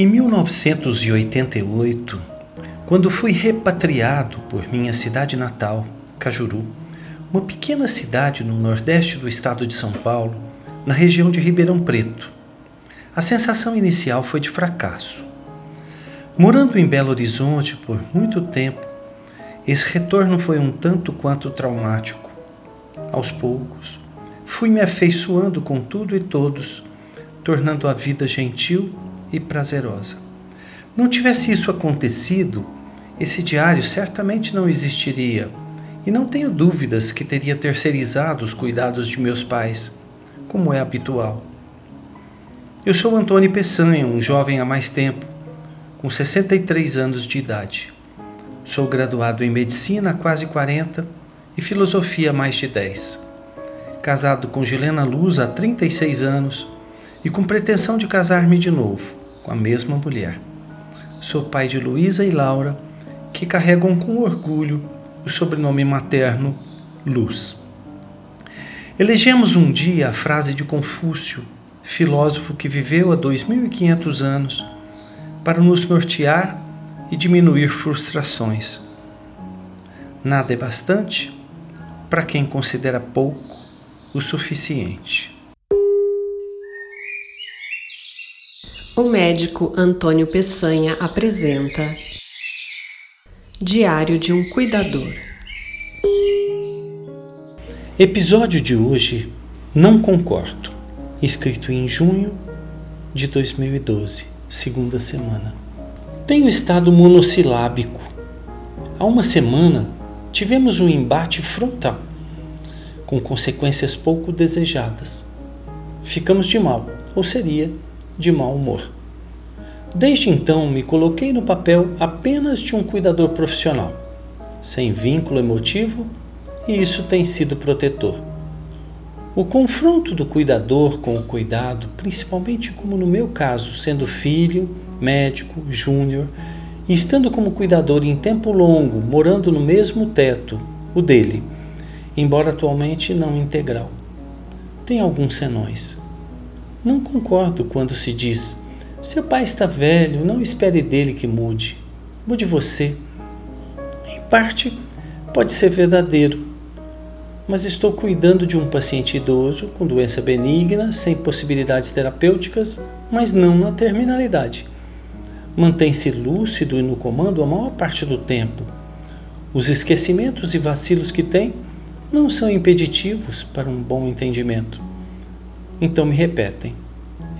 Em 1988, quando fui repatriado por minha cidade natal, Cajuru, uma pequena cidade no nordeste do estado de São Paulo, na região de Ribeirão Preto, a sensação inicial foi de fracasso. Morando em Belo Horizonte por muito tempo, esse retorno foi um tanto quanto traumático. Aos poucos, fui me afeiçoando com tudo e todos, tornando a vida gentil e prazerosa. Não tivesse isso acontecido, esse diário certamente não existiria, e não tenho dúvidas que teria terceirizado os cuidados de meus pais, como é habitual. Eu sou Antônio Peçanha, um jovem há mais tempo, com 63 anos de idade. Sou graduado em Medicina há quase 40 e Filosofia há mais de 10. Casado com Gilena Luz há 36 anos e com pretensão de casar-me de novo com a mesma mulher. Sou pai de Luísa e Laura, que carregam com orgulho o sobrenome materno Luz. Elegemos um dia a frase de Confúcio, filósofo que viveu há 2500 anos, para nos nortear e diminuir frustrações. Nada é bastante para quem considera pouco o suficiente. O médico Antônio Peçanha apresenta Diário de um Cuidador. Episódio de hoje Não Concordo, escrito em junho de 2012, segunda semana. Tenho estado monossilábico. Há uma semana tivemos um embate frontal, com consequências pouco desejadas. Ficamos de mal, ou seria de mau humor. Desde então, me coloquei no papel apenas de um cuidador profissional, sem vínculo emotivo, e isso tem sido protetor. O confronto do cuidador com o cuidado, principalmente como no meu caso, sendo filho, médico, júnior, e estando como cuidador em tempo longo, morando no mesmo teto, o dele, embora atualmente não integral. Tem alguns senões. Não concordo quando se diz: seu pai está velho, não espere dele que mude. Mude você. Em parte, pode ser verdadeiro, mas estou cuidando de um paciente idoso com doença benigna, sem possibilidades terapêuticas, mas não na terminalidade. Mantém-se lúcido e no comando a maior parte do tempo. Os esquecimentos e vacilos que tem não são impeditivos para um bom entendimento. Então me repetem: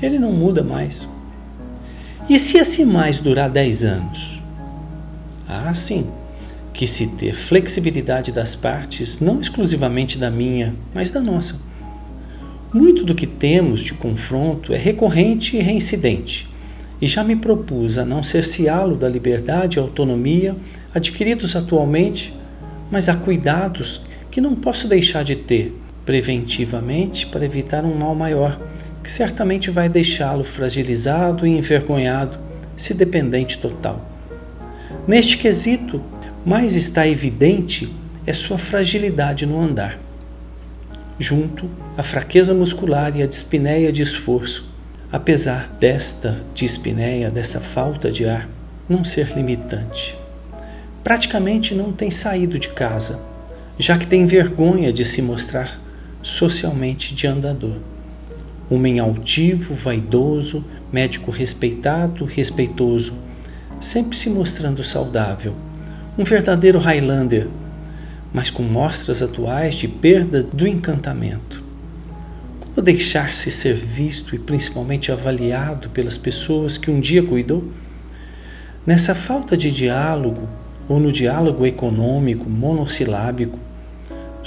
ele não muda mais. E se esse mais durar 10 anos? Ah, sim, que se ter flexibilidade das partes, não exclusivamente da minha, mas da nossa. Muito do que temos de confronto é recorrente e reincidente, e já me propus a não cerceá-lo da liberdade e autonomia adquiridos atualmente, mas a cuidados que não posso deixar de ter preventivamente para evitar um mal maior, que certamente vai deixá-lo fragilizado e envergonhado, se dependente total. Neste quesito, mais está evidente é sua fragilidade no andar, junto à fraqueza muscular e à dispneia de esforço, apesar desta dispneia, dessa falta de ar, não ser limitante. Praticamente não tem saído de casa, já que tem vergonha de se mostrar socialmente de andador. Homem altivo, vaidoso, médico respeitado, respeitoso, sempre se mostrando saudável. Um verdadeiro Highlander, mas com mostras atuais de perda do encantamento. Como deixar-se ser visto e principalmente avaliado pelas pessoas que um dia cuidou? Nessa falta de diálogo, ou no diálogo econômico monossilábico,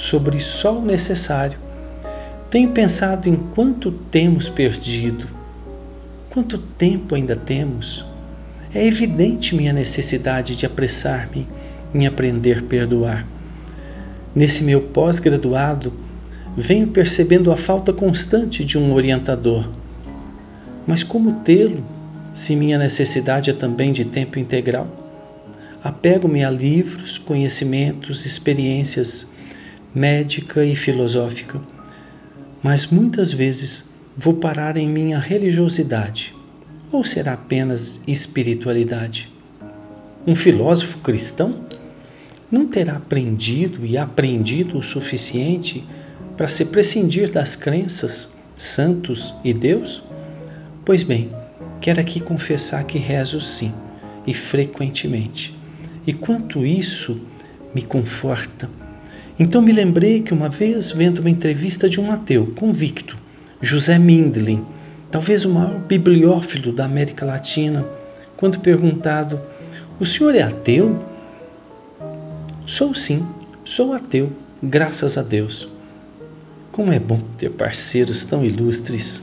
sobre só o necessário. Tenho pensado em quanto temos perdido, quanto tempo ainda temos. É evidente minha necessidade de apressar-me em aprender a perdoar. Nesse meu pós-graduado, venho percebendo a falta constante de um orientador. Mas como tê-lo se minha necessidade é também de tempo integral? Apego-me a livros, conhecimentos, experiências médica e filosófica, mas muitas vezes vou parar em minha religiosidade, Ou será apenas espiritualidade? Um filósofo cristão não terá aprendido e aprendido o suficiente para se prescindir das crenças, santos e Deus? Pois bem, quero aqui confessar que rezo sim, e frequentemente. E quanto isso me conforta. Então me lembrei que uma vez, vendo uma entrevista de um ateu convicto, José Mindlin, talvez o maior bibliófilo da América Latina, quando perguntado: O senhor é ateu? Sou sim, sou ateu, graças a Deus. Como é bom ter parceiros tão ilustres.